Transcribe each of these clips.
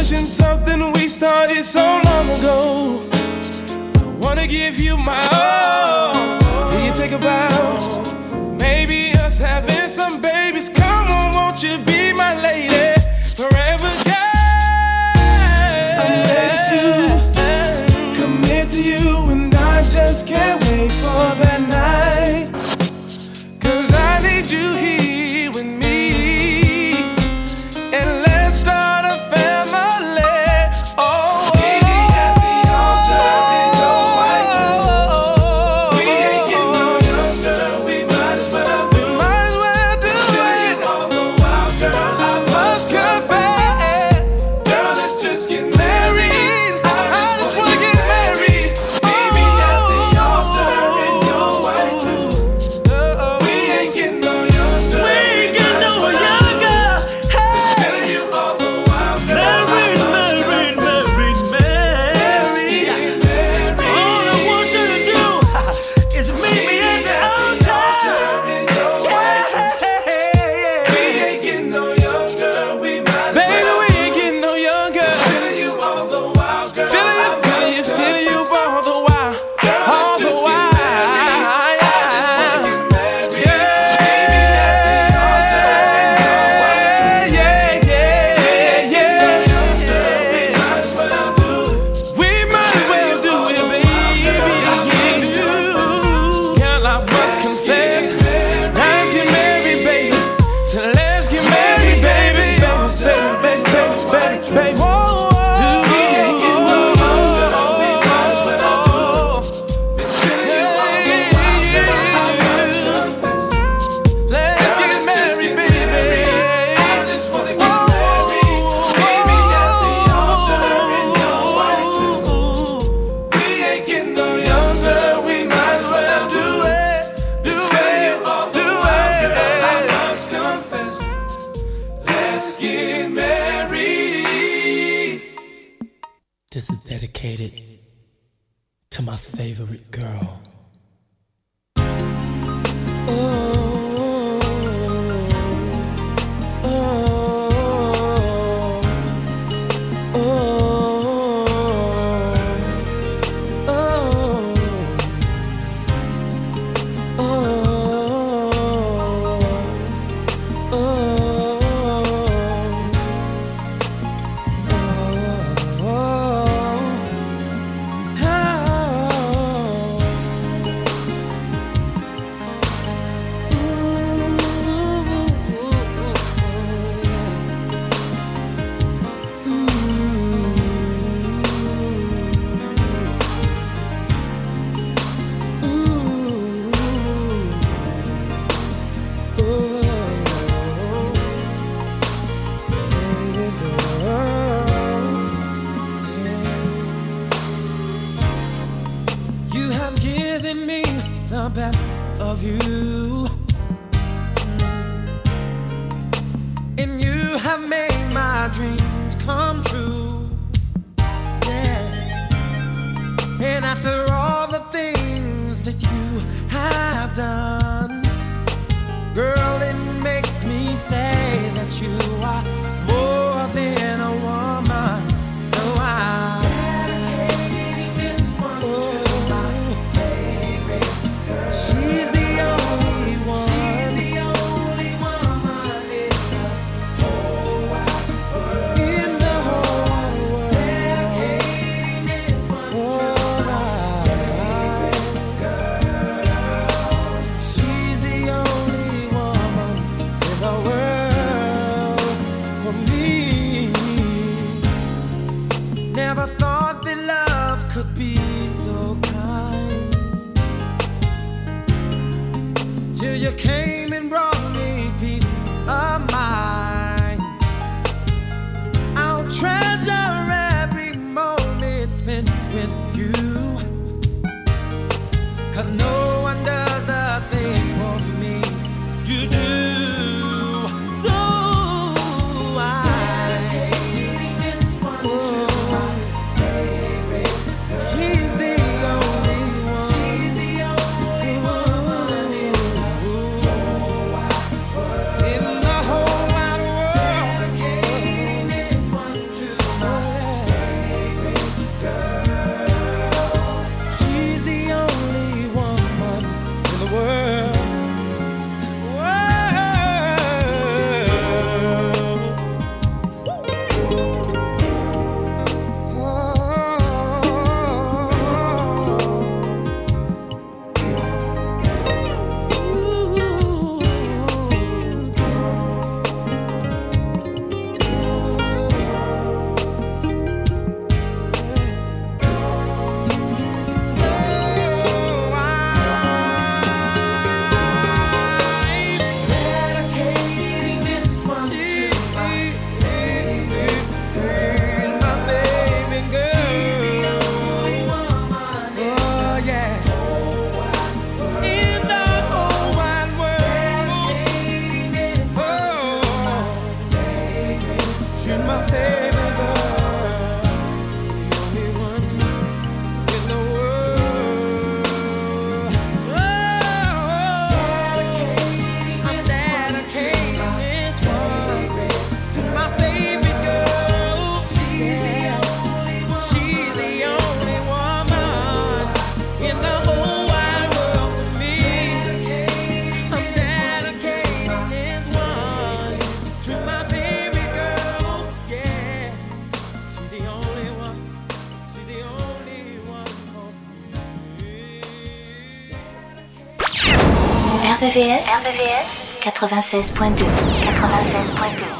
finishing something we started so long ago. I wanna give you my all. Will you take a bow? Maybe us having some babies. Come on, won't you be my lady? after all the things that you have done. RVVS, RVVS 96.2 96.2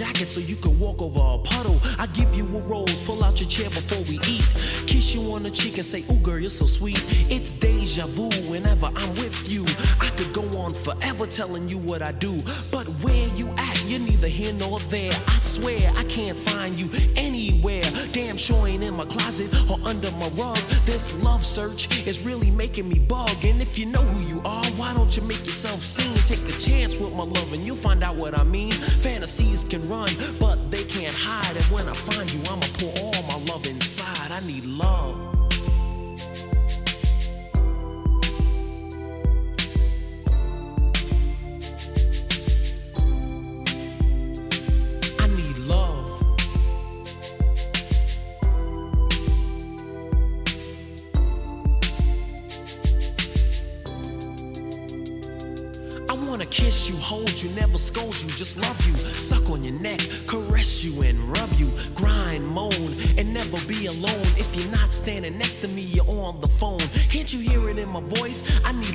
jacket so you can. just love you, suck on your neck, caress you and rub you, grind, moan, and never be alone. If you're not standing next to me, you're on the phone. Can't you hear it in my voice? I need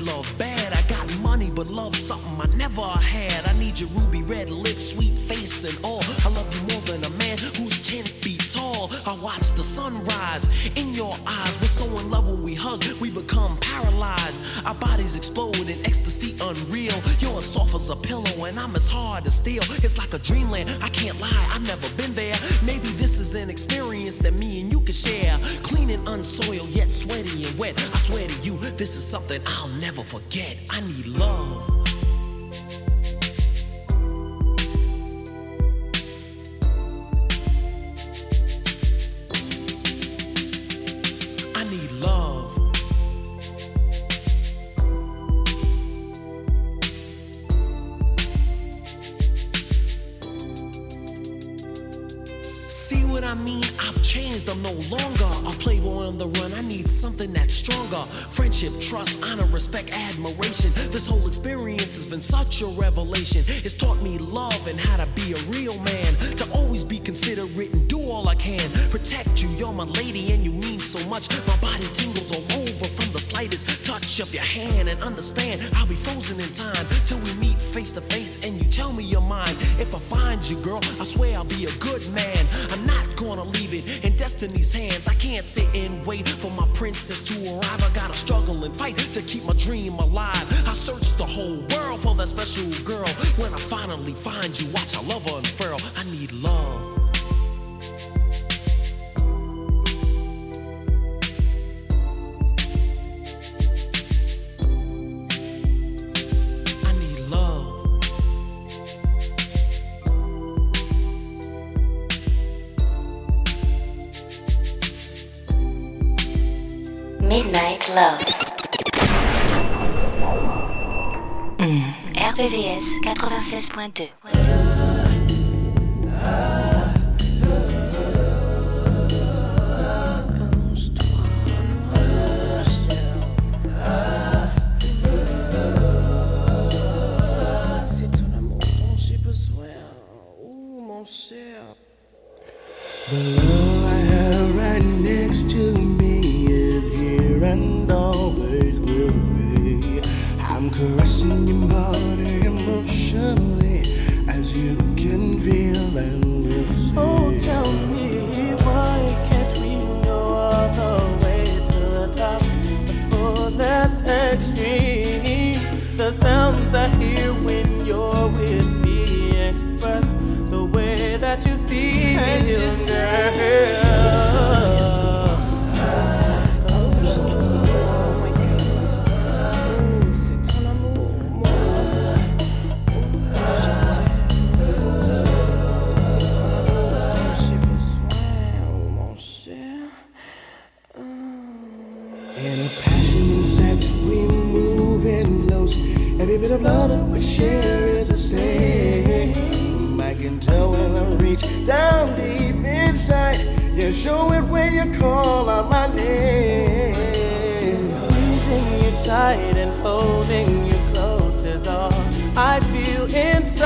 You show it when you call out my name. Squeezing you tight and holding you close is all I feel inside.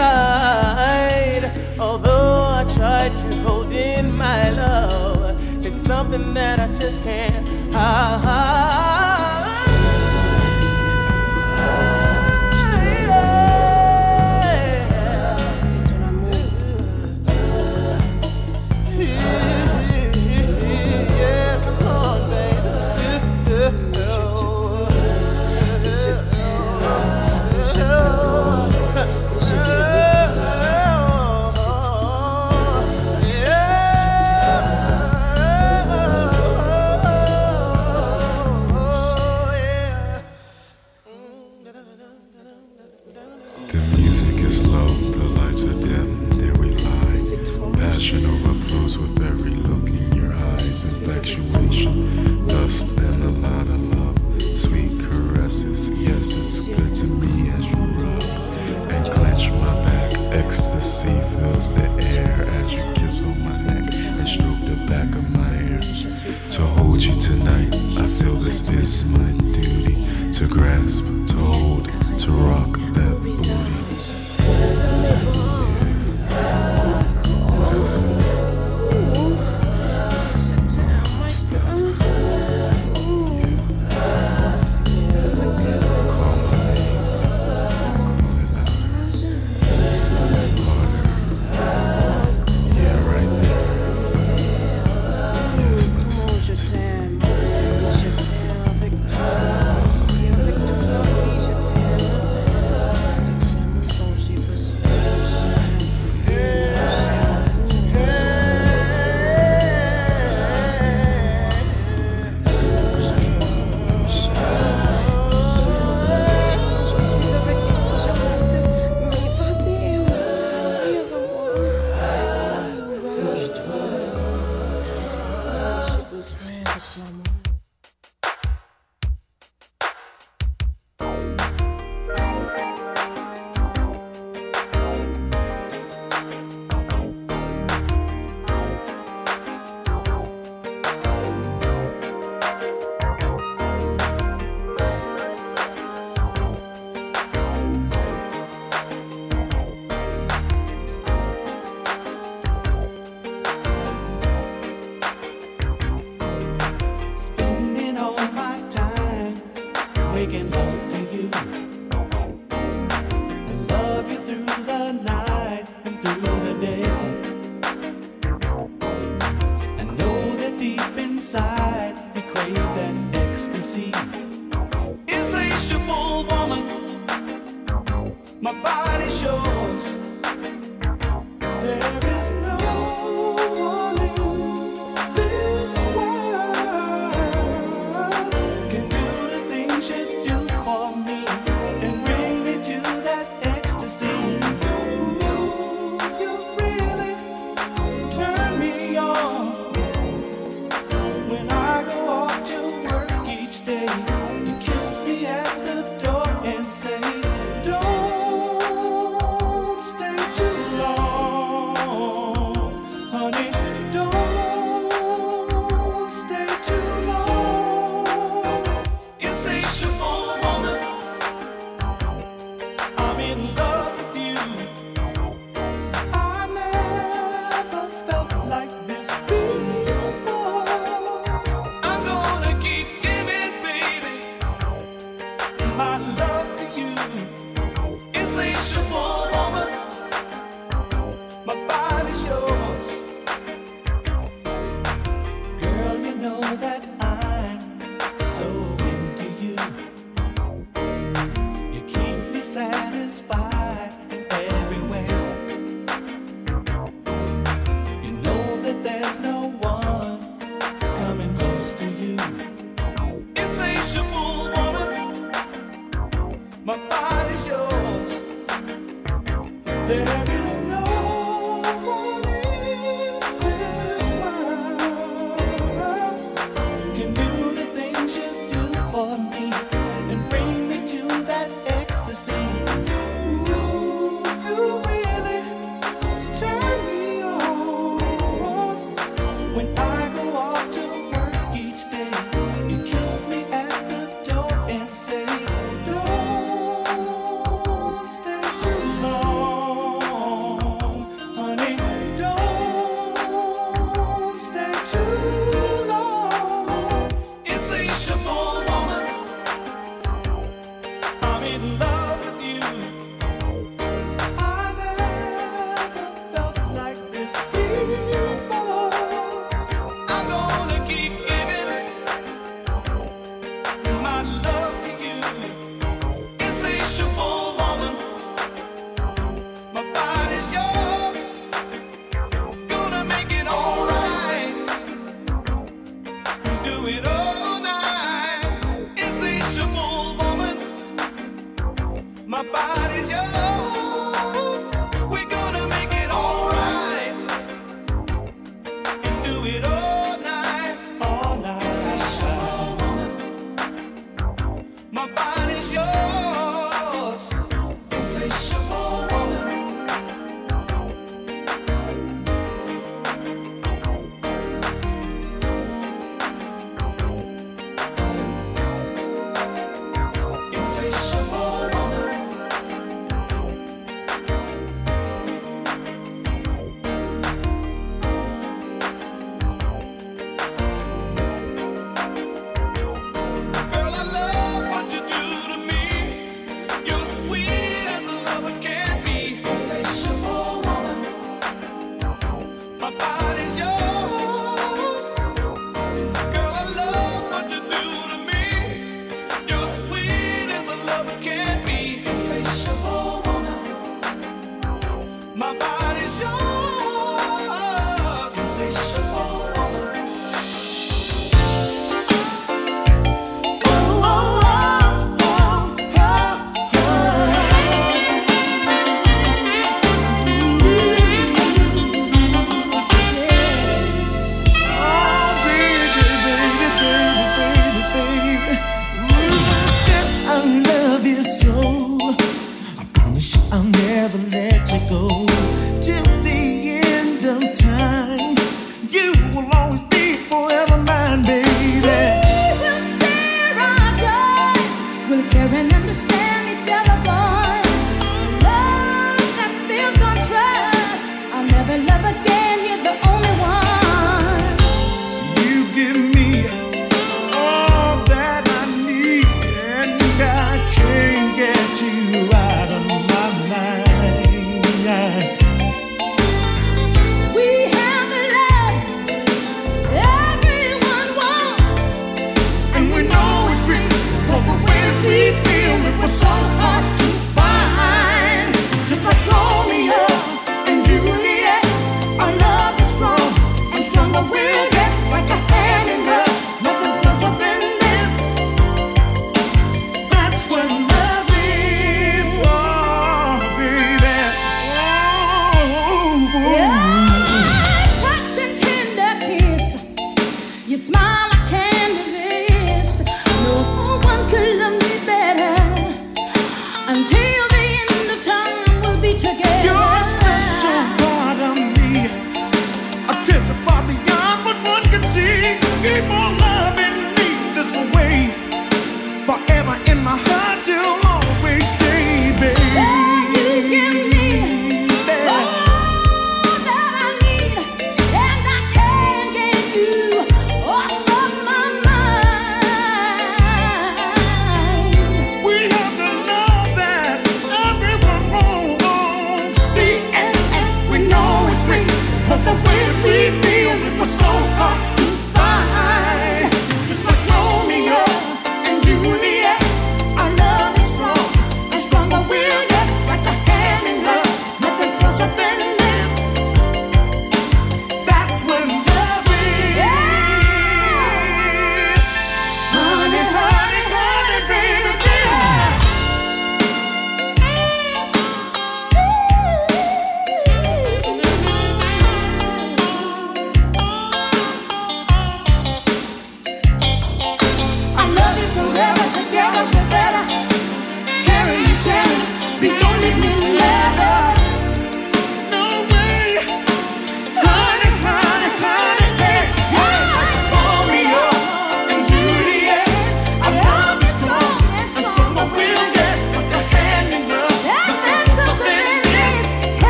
Although I try to hold in my love, it's something that I just can't hide. Grasp, to hold, to rock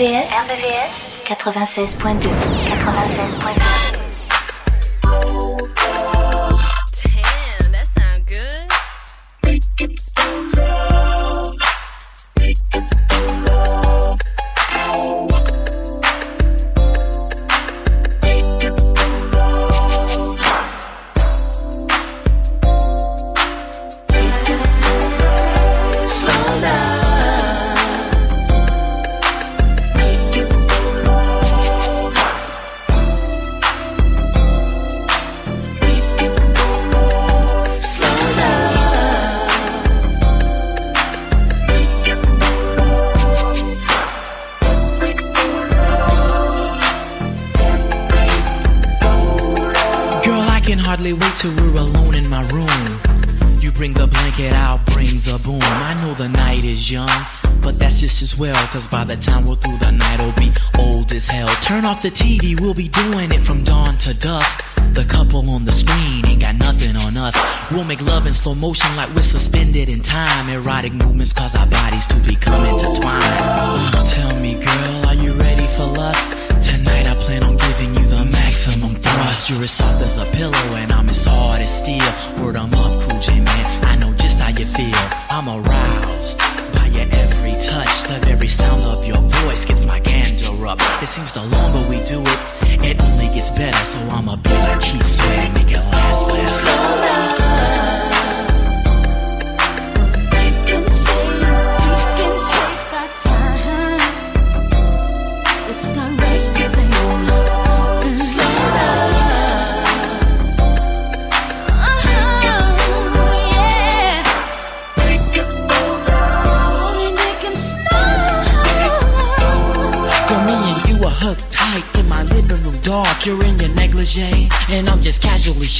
RVS 96.2 96.2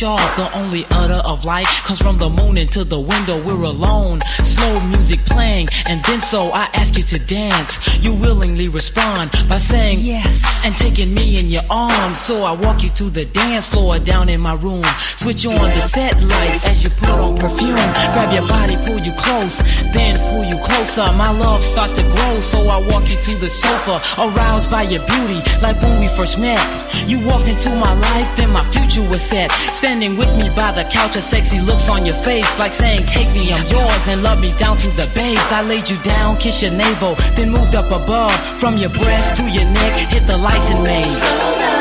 The only utter of light comes from the moon into the window. We're alone, slow music playing, and then so I ask you to dance. You willingly respond by saying yes and taking me in your arms. So I walk you to the dance floor down in my room. Switch on the set lights as you put on perfume. Grab your body, pull you close, then pull you closer. My love starts to grow, so I walk you to the sofa, aroused by your beauty, like when we first met. You walked into my life, then my future was set. Standing with me by the couch, a sexy looks on your face, like saying, Take me, I'm yours, and love me down to the base. I laid you down, kiss your navel, then moved up above, from your breast to your neck, hit the lights and made.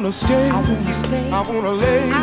wanna stay. I wanna stay. I wanna lay. I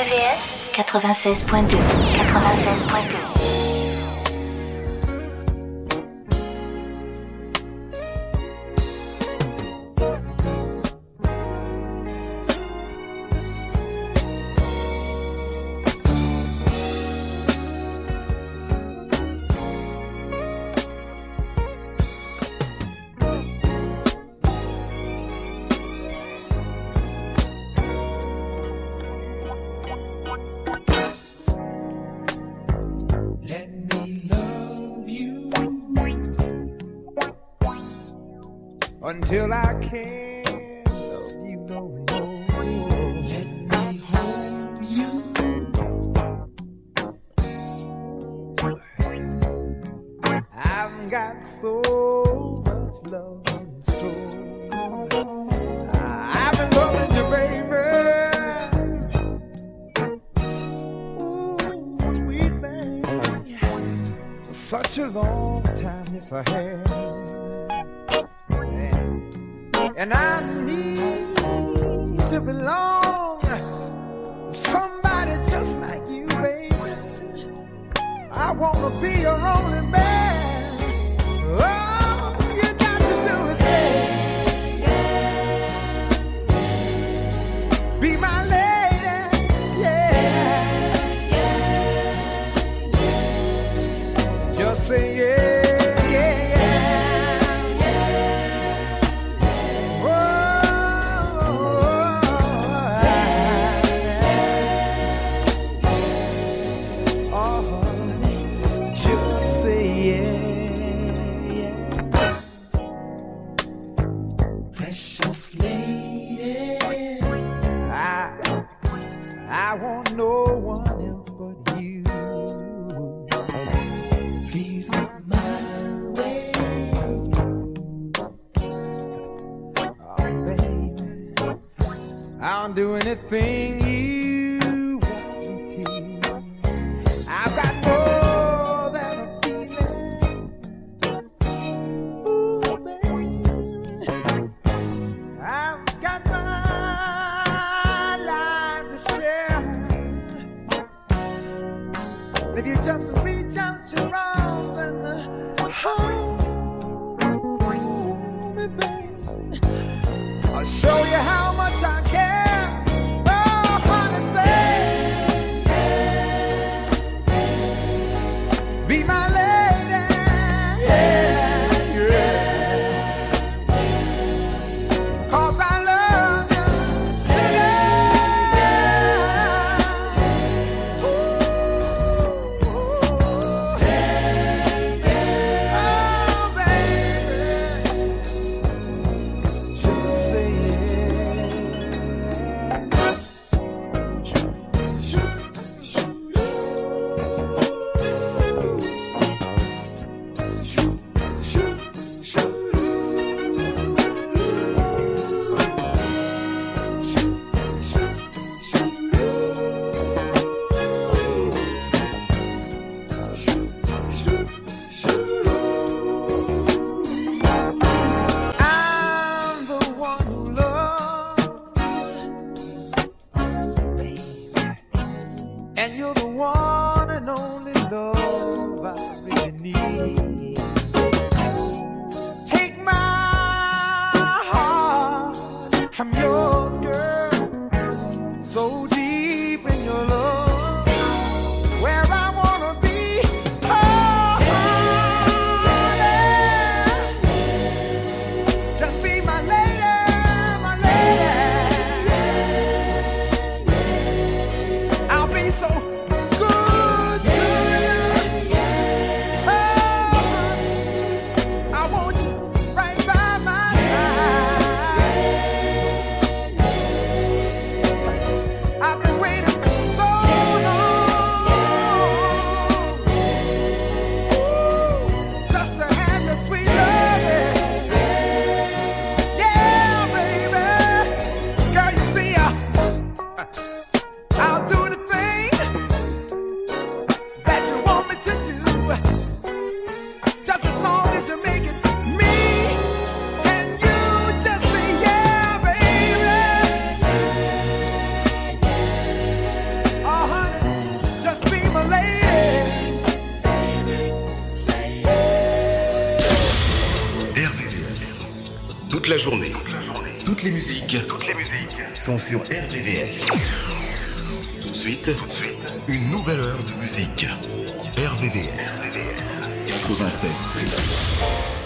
RVVS 96.2 96.2 and I need to belong to somebody just like you, baby. I wanna be your only man. journée. Toutes les musiques, sont sur RVVS. Tout de suite, une nouvelle heure de musique. RVVS. RVVS. 96.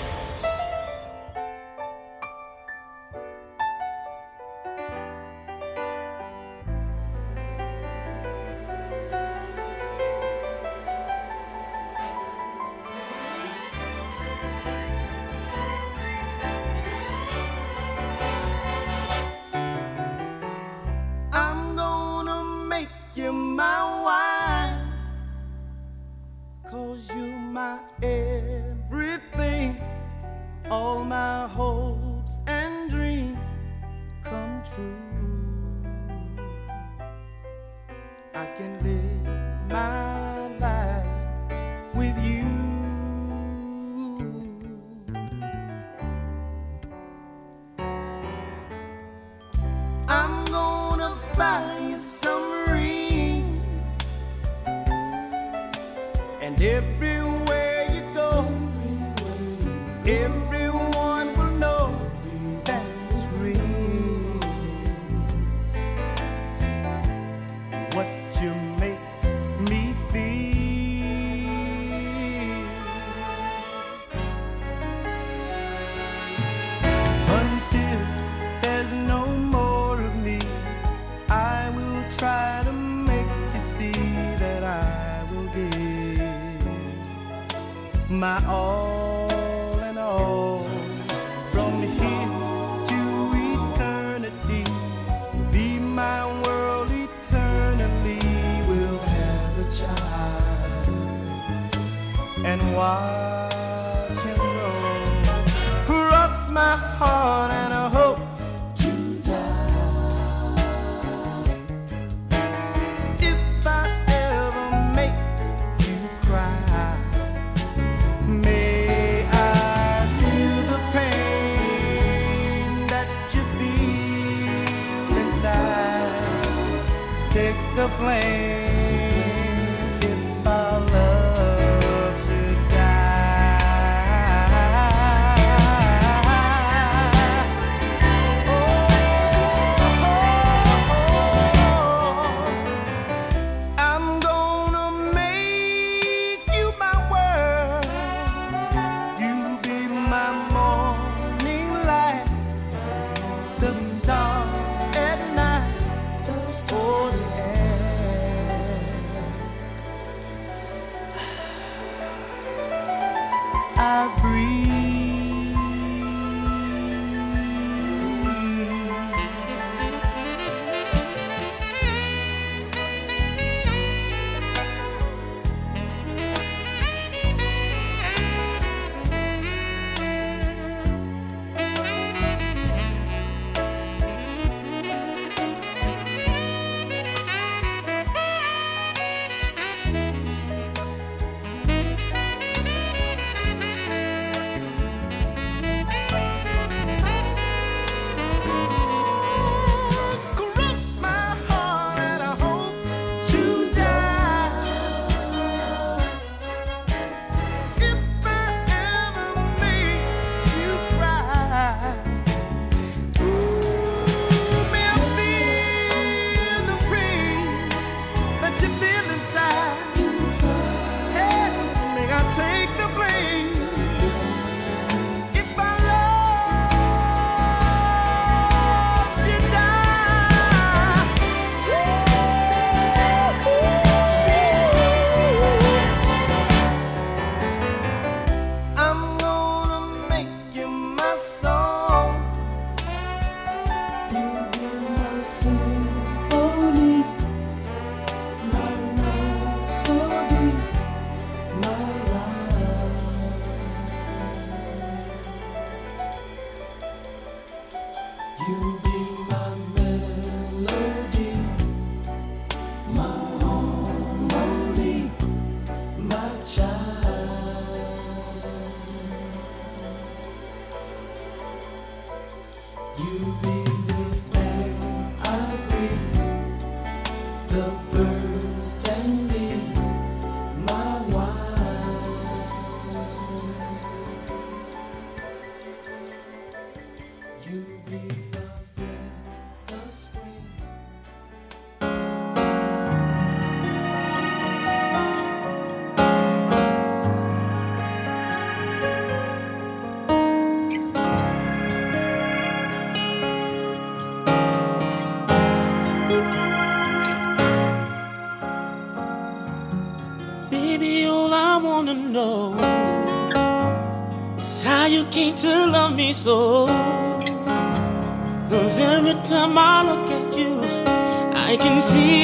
came to love me so. Cause every time I look at you, I can see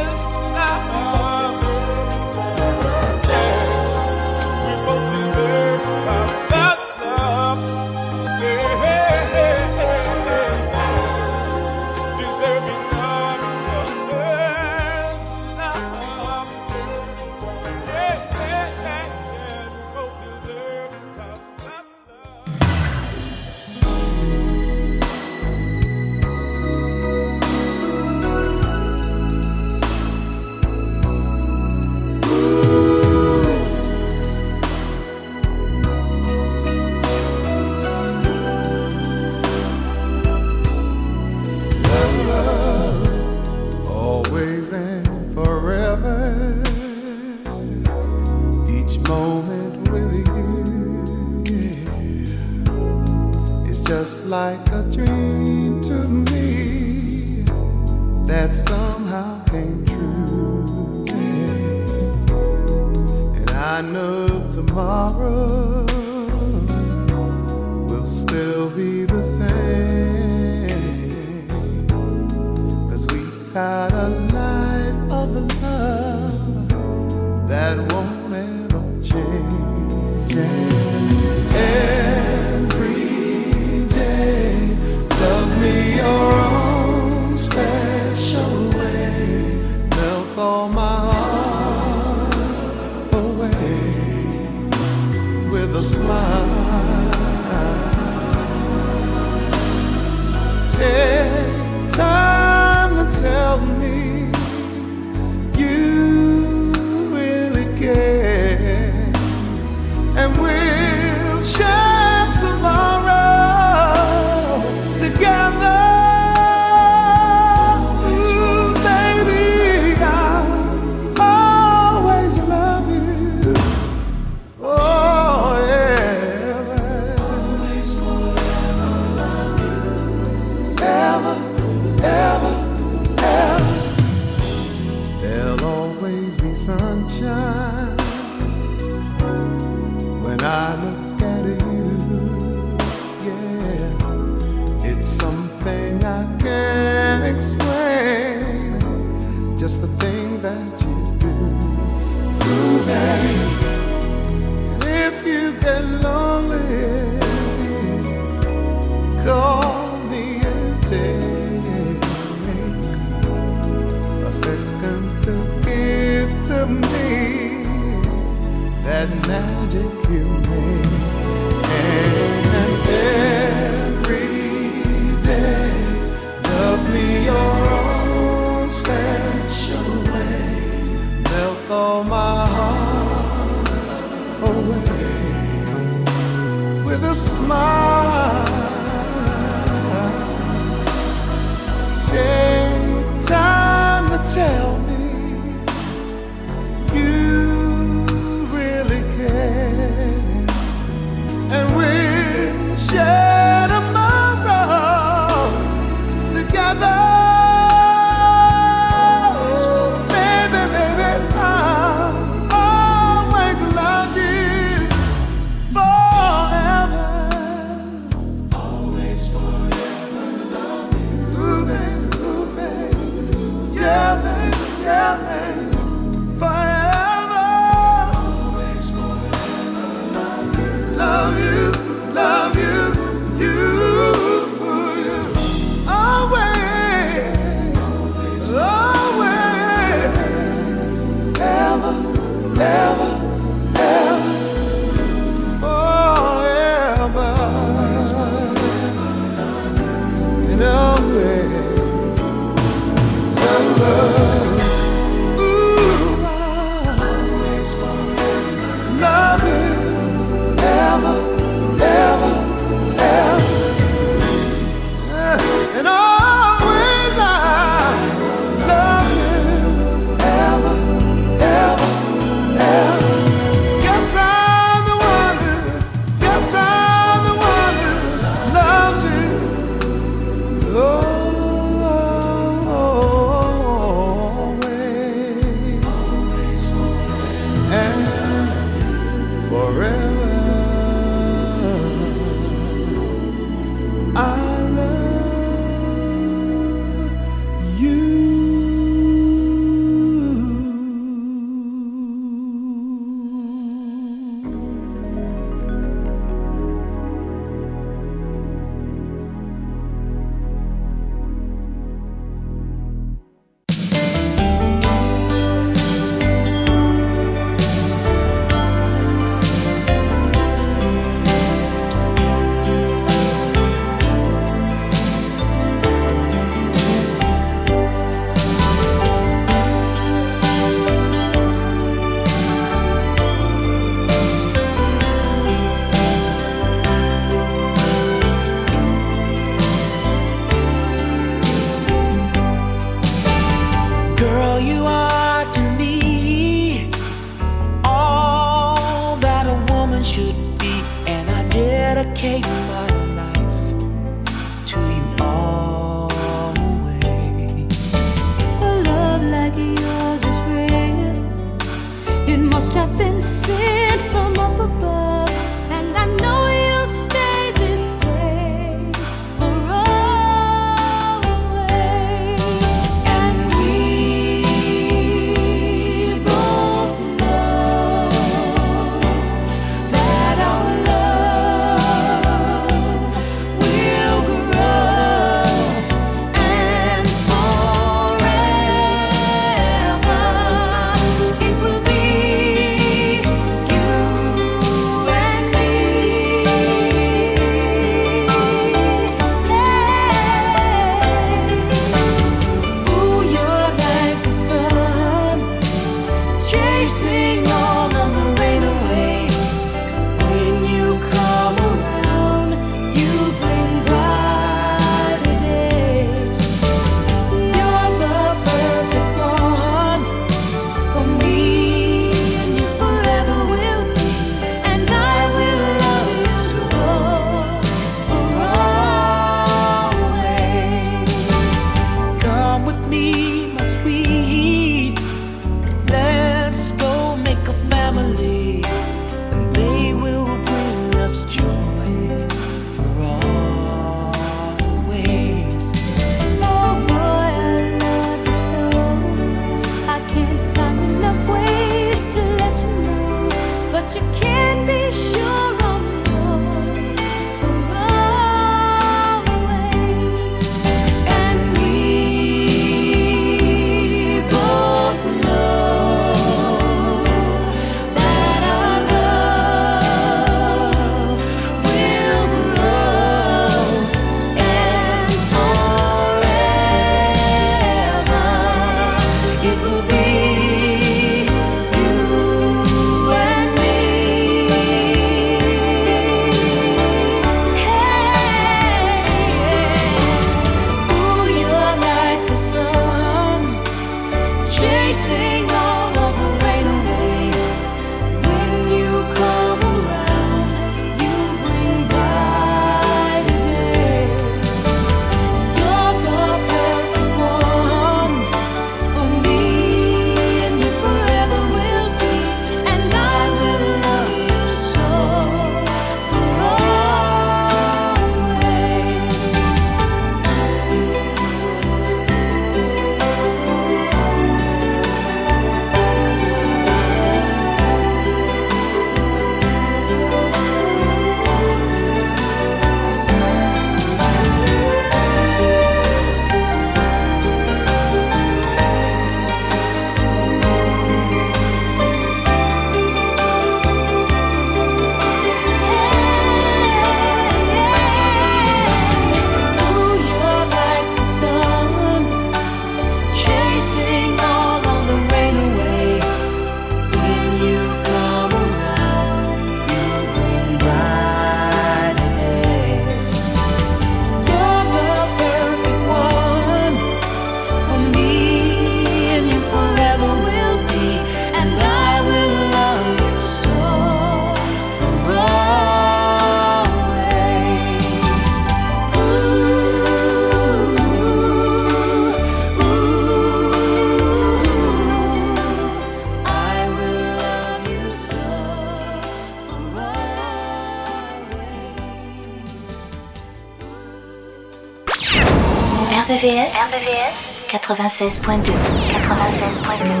RVS 96.2 96.2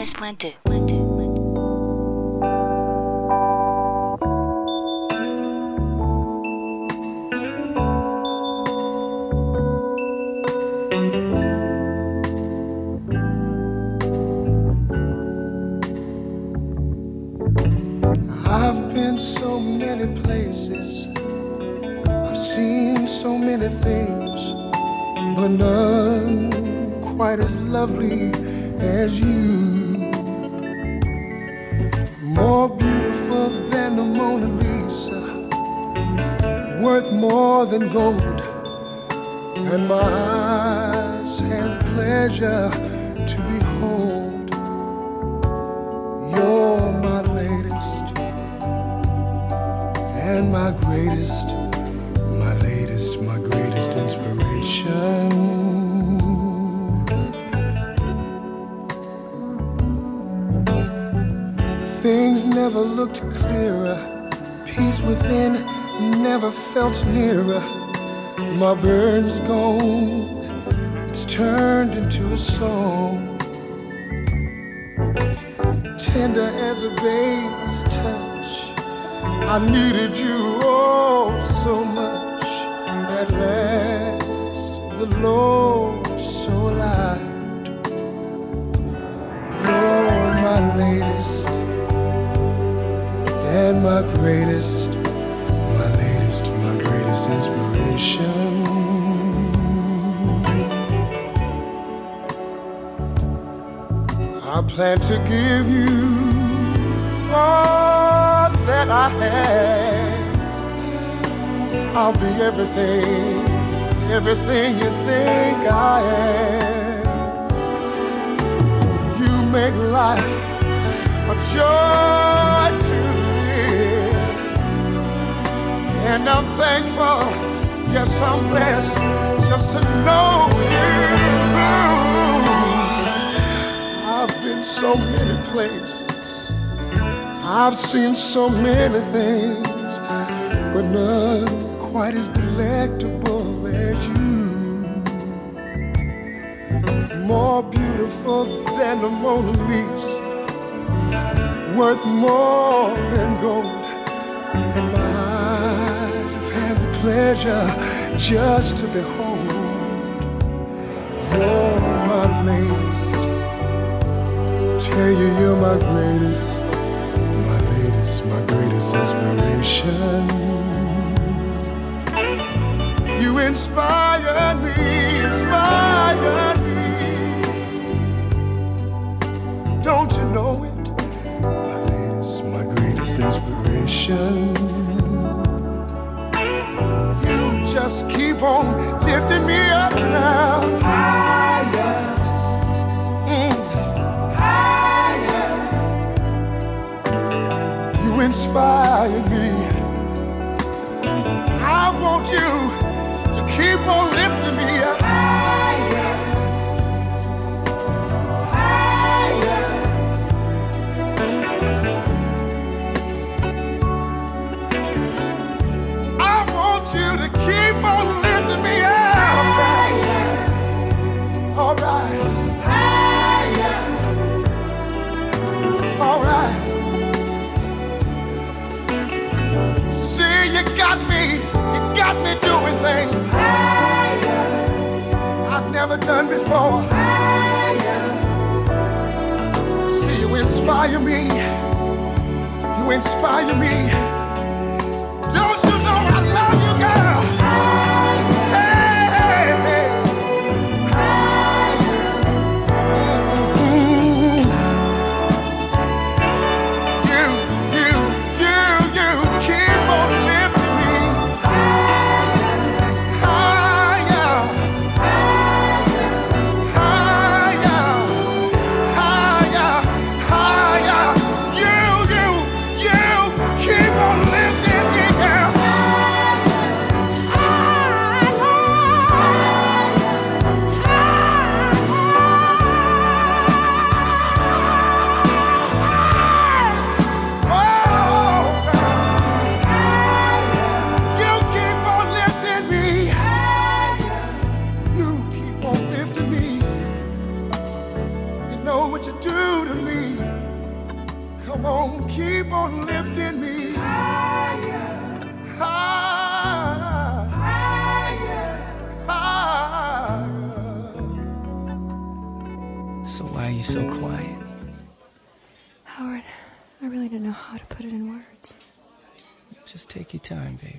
96.2. everything, everything you think I am. You make life a joy to live. And I'm thankful, yes, I'm blessed just to know you. I've been so many places, I've seen so many things, but none quite as delectable as you. More beautiful than the Mona Lisa worth more than gold. And my eyes have had the pleasure just to behold. You're my latest. Tell you you're my greatest, my latest, my greatest inspiration. Inspire me, inspire me. Don't you know it? My latest, my greatest inspiration. You just keep on lifting me up now. Higher. Mm. Higher. You inspire me. I want you keep on lifting me up. Before. See, you inspire me, you inspire me. Take your time, babe.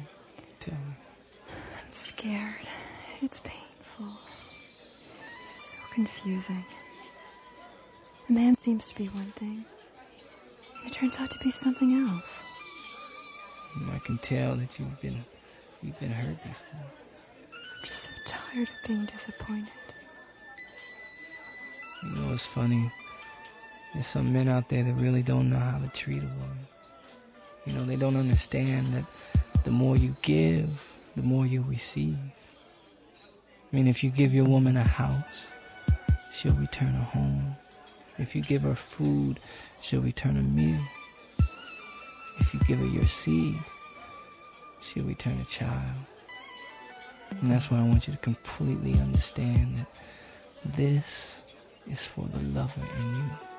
Tell me. I'm scared. It's painful. It's so confusing. A man seems to be one thing, and it turns out to be something else. I can tell that you've been you've been hurt before. I'm just so tired of being disappointed. You know it's funny. There's some men out there that really don't know how to treat a woman. You know, they don't understand that the more you give, the more you receive. I mean, if you give your woman a house, she'll return a home. If you give her food, she'll return a meal. If you give her your seed, she'll return a child. And that's why I want you to completely understand that this is for the lover in you.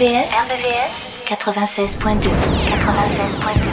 RVVS, RVVS 96.2 96.2